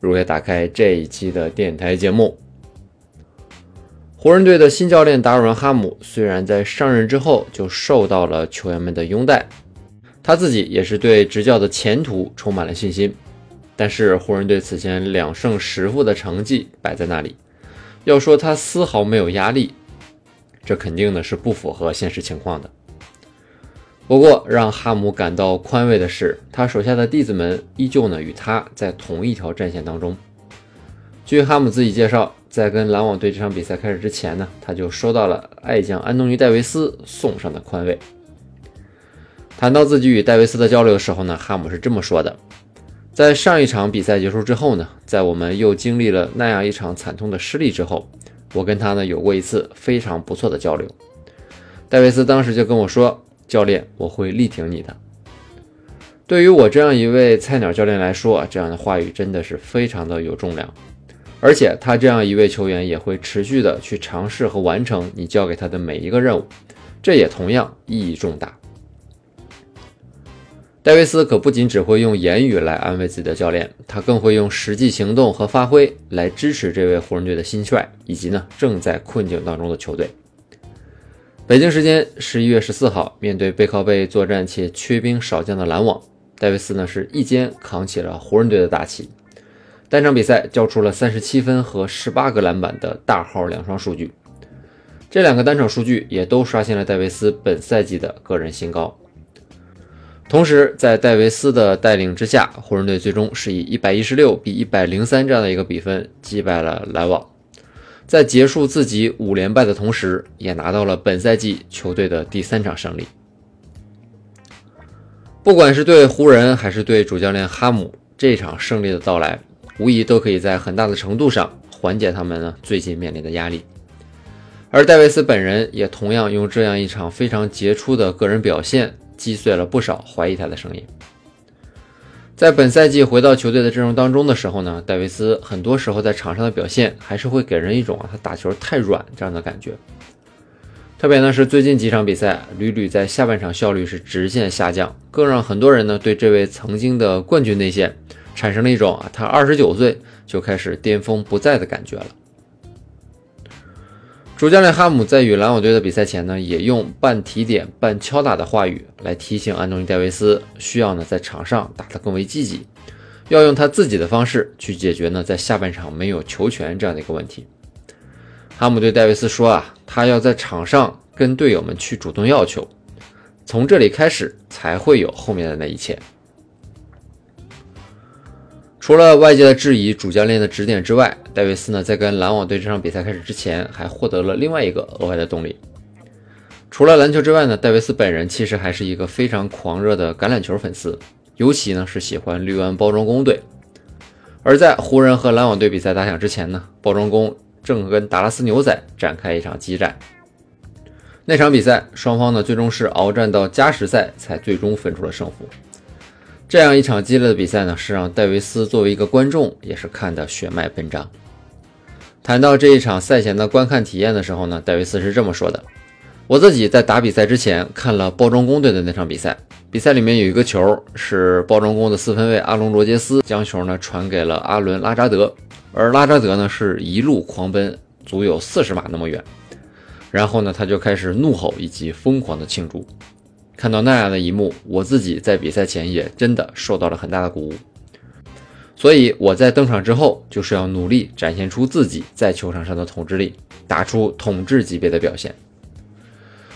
如约打开这一期的电台节目。湖人队的新教练达尔文·哈姆虽然在上任之后就受到了球员们的拥戴，他自己也是对执教的前途充满了信心，但是湖人队此前两胜十负的成绩摆在那里，要说他丝毫没有压力，这肯定呢是不符合现实情况的。不过，让哈姆感到宽慰的是，他手下的弟子们依旧呢与他在同一条战线当中。据哈姆自己介绍，在跟篮网队这场比赛开始之前呢，他就收到了爱将安东尼·戴维斯送上的宽慰。谈到自己与戴维斯的交流的时候呢，哈姆是这么说的：在上一场比赛结束之后呢，在我们又经历了那样一场惨痛的失利之后，我跟他呢有过一次非常不错的交流。戴维斯当时就跟我说。教练，我会力挺你的。对于我这样一位菜鸟教练来说，这样的话语真的是非常的有重量。而且他这样一位球员也会持续的去尝试和完成你交给他的每一个任务，这也同样意义重大。戴维斯可不仅只会用言语来安慰自己的教练，他更会用实际行动和发挥来支持这位湖人队的新帅，以及呢正在困境当中的球队。北京时间十一月十四号，面对背靠背作战且缺兵少将的篮网，戴维斯呢是一肩扛起了湖人队的大旗，单场比赛交出了三十七分和十八个篮板的大号两双数据，这两个单场数据也都刷新了戴维斯本赛季的个人新高。同时，在戴维斯的带领之下，湖人队最终是以一百一十六比一百零三这样的一个比分击败了篮网。在结束自己五连败的同时，也拿到了本赛季球队的第三场胜利。不管是对湖人还是对主教练哈姆，这场胜利的到来，无疑都可以在很大的程度上缓解他们呢最近面临的压力。而戴维斯本人也同样用这样一场非常杰出的个人表现，击碎了不少怀疑他的声音。在本赛季回到球队的阵容当中的时候呢，戴维斯很多时候在场上的表现还是会给人一种啊他打球太软这样的感觉。特别呢是最近几场比赛屡屡在下半场效率是直线下降，更让很多人呢对这位曾经的冠军内线产生了一种啊他二十九岁就开始巅峰不在的感觉了。主教练哈姆在与篮网队的比赛前呢，也用半提点半敲打的话语来提醒安东尼·戴维斯，需要呢在场上打得更为积极，要用他自己的方式去解决呢在下半场没有球权这样的一个问题。哈姆对戴维斯说啊，他要在场上跟队友们去主动要求，从这里开始才会有后面的那一切。除了外界的质疑、主教练的指点之外，戴维斯呢在跟篮网队这场比赛开始之前，还获得了另外一个额外的动力。除了篮球之外呢，戴维斯本人其实还是一个非常狂热的橄榄球粉丝，尤其呢是喜欢绿湾包装工队。而在湖人和篮网队比赛打响之前呢，包装工正跟达拉斯牛仔展开一场激战。那场比赛双方呢最终是鏖战到加时赛，才最终分出了胜负。这样一场激烈的比赛呢，是让戴维斯作为一个观众也是看得血脉喷张。谈到这一场赛前的观看体验的时候呢，戴维斯是这么说的：“我自己在打比赛之前看了包装工队的那场比赛，比赛里面有一个球是包装工的四分卫阿隆罗杰斯将球呢传给了阿伦拉扎德，而拉扎德呢是一路狂奔，足有四十码那么远，然后呢他就开始怒吼以及疯狂的庆祝。”看到那样的一幕，我自己在比赛前也真的受到了很大的鼓舞。所以我在登场之后，就是要努力展现出自己在球场上的统治力，打出统治级别的表现。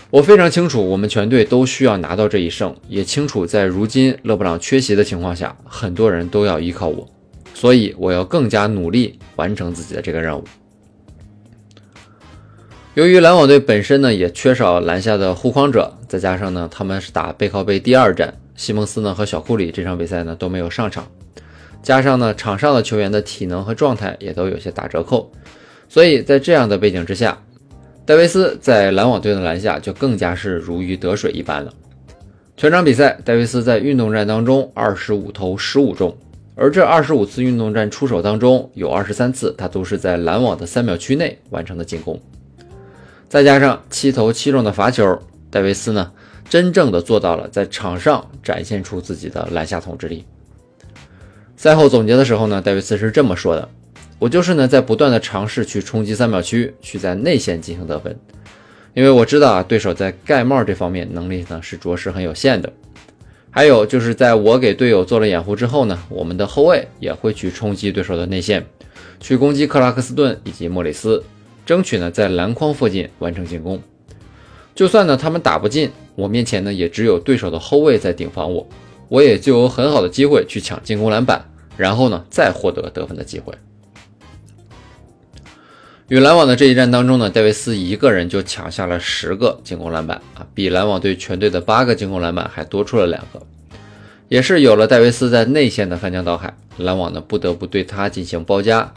我非常清楚，我们全队都需要拿到这一胜，也清楚在如今勒布朗缺席的情况下，很多人都要依靠我，所以我要更加努力完成自己的这个任务。由于篮网队本身呢也缺少篮下的护框者，再加上呢他们是打背靠背第二战，西蒙斯呢和小库里这场比赛呢都没有上场，加上呢场上的球员的体能和状态也都有些打折扣，所以在这样的背景之下，戴维斯在篮网队的篮下就更加是如鱼得水一般了。全场比赛，戴维斯在运动战当中二十五投十五中，而这二十五次运动战出手当中，有二十三次他都是在篮网的三秒区内完成的进攻，再加上七投七中的罚球，戴维斯呢？真正的做到了在场上展现出自己的篮下统治力。赛后总结的时候呢，戴维斯是这么说的：“我就是呢在不断的尝试去冲击三秒区，去在内线进行得分，因为我知道啊对手在盖帽这方面能力呢是着实很有限的。还有就是在我给队友做了掩护之后呢，我们的后卫也会去冲击对手的内线，去攻击克拉克斯顿以及莫里斯，争取呢在篮筐附近完成进攻。就算呢他们打不进。”我面前呢也只有对手的后卫在顶防我，我也就有很好的机会去抢进攻篮板，然后呢再获得得分的机会。与篮网的这一战当中呢，戴维斯一个人就抢下了十个进攻篮板啊，比篮网队全队的八个进攻篮板还多出了两个。也是有了戴维斯在内线的翻江倒海，篮网呢不得不对他进行包夹，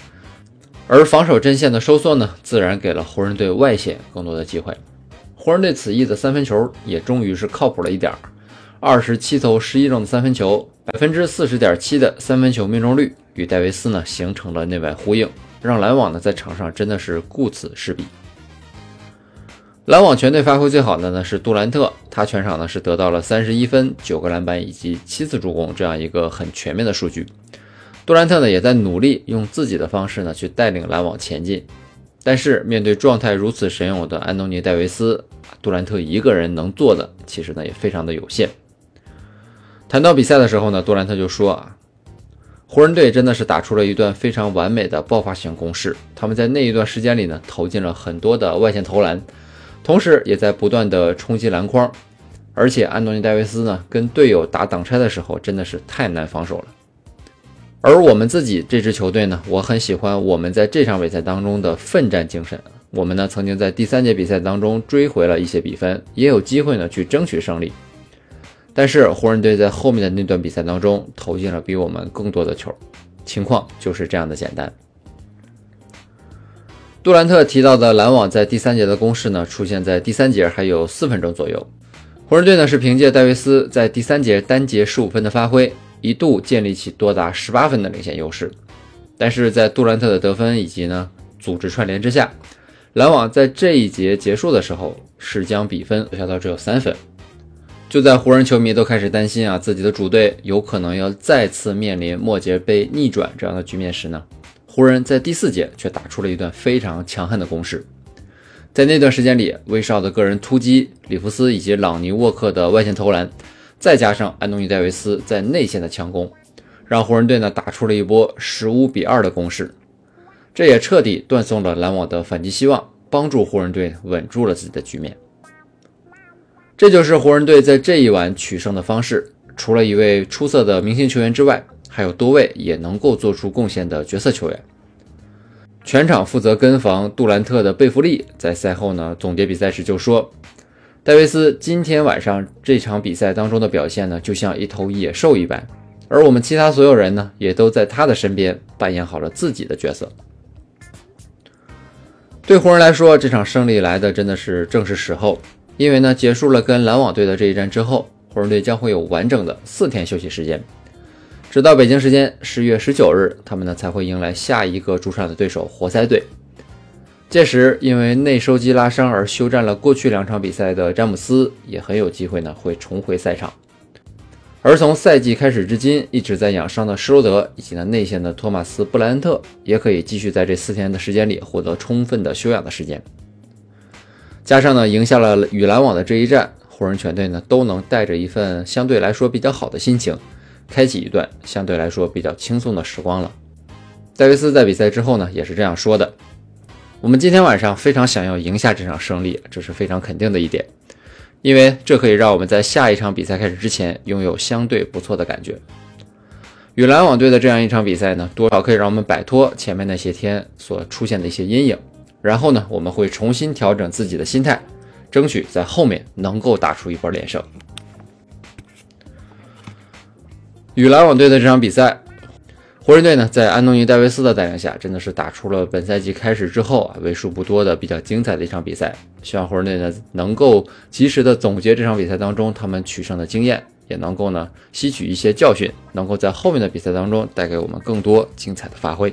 而防守阵线的收缩呢，自然给了湖人队外线更多的机会。湖人队此役的三分球也终于是靠谱了一点儿，二十七投十一中的三分球，百分之四十点七的三分球命中率，与戴维斯呢形成了内外呼应，让篮网呢在场上真的是顾此失彼。篮网全队发挥最好的呢是杜兰特，他全场呢是得到了三十一分、九个篮板以及七次助攻这样一个很全面的数据。杜兰特呢也在努力用自己的方式呢去带领篮网前进，但是面对状态如此神勇的安东尼·戴维斯。杜兰特一个人能做的，其实呢也非常的有限。谈到比赛的时候呢，杜兰特就说啊，湖人队真的是打出了一段非常完美的爆发性攻势。他们在那一段时间里呢，投进了很多的外线投篮，同时也在不断的冲击篮筐。而且安东尼戴维斯呢，跟队友打挡拆的时候，真的是太难防守了。而我们自己这支球队呢，我很喜欢我们在这场比赛当中的奋战精神。我们呢曾经在第三节比赛当中追回了一些比分，也有机会呢去争取胜利。但是湖人队在后面的那段比赛当中投进了比我们更多的球，情况就是这样的简单。杜兰特提到的篮网在第三节的攻势呢，出现在第三节还有四分钟左右。湖人队呢是凭借戴维斯在第三节单节十五分的发挥，一度建立起多达十八分的领先优势。但是在杜兰特的得分以及呢组织串联之下。篮网在这一节结束的时候，是将比分缩小到只有三分。就在湖人球迷都开始担心啊，自己的主队有可能要再次面临末节被逆转这样的局面时呢，湖人，在第四节却打出了一段非常强悍的攻势。在那段时间里，威少的个人突击，里弗斯以及朗尼沃克的外线投篮，再加上安东尼戴维斯在内线的强攻，让湖人队呢打出了一波十五比二的攻势。这也彻底断送了篮网的反击希望，帮助湖人队稳住了自己的局面。这就是湖人队在这一晚取胜的方式。除了一位出色的明星球员之外，还有多位也能够做出贡献的角色球员。全场负责跟防杜兰特的贝弗利在赛后呢总结比赛时就说：“戴维斯今天晚上这场比赛当中的表现呢，就像一头野兽一般，而我们其他所有人呢，也都在他的身边扮演好了自己的角色。”对湖人来说，这场胜利来的真的是正是时候，因为呢，结束了跟篮网队的这一战之后，湖人队将会有完整的四天休息时间，直到北京时间十月十九日，他们呢才会迎来下一个主场的对手活塞队。届时，因为内收肌拉伤而休战了过去两场比赛的詹姆斯，也很有机会呢会重回赛场。而从赛季开始至今一直在养伤的施罗德，以及呢内线的托马斯布莱恩特，也可以继续在这四天的时间里获得充分的休养的时间。加上呢赢下了与篮网的这一战，湖人全队呢都能带着一份相对来说比较好的心情，开启一段相对来说比较轻松的时光了。戴维斯在比赛之后呢也是这样说的：“我们今天晚上非常想要赢下这场胜利，这是非常肯定的一点。”因为这可以让我们在下一场比赛开始之前拥有相对不错的感觉。与篮网队的这样一场比赛呢，多少可以让我们摆脱前面那些天所出现的一些阴影。然后呢，我们会重新调整自己的心态，争取在后面能够打出一波连胜。与篮网队的这场比赛，湖人队呢，在安东尼·戴维斯的带领下，真的是打出了本赛季开始之后啊为数不多的比较精彩的一场比赛。希望湖人队呢能够及时的总结这场比赛当中他们取胜的经验，也能够呢吸取一些教训，能够在后面的比赛当中带给我们更多精彩的发挥。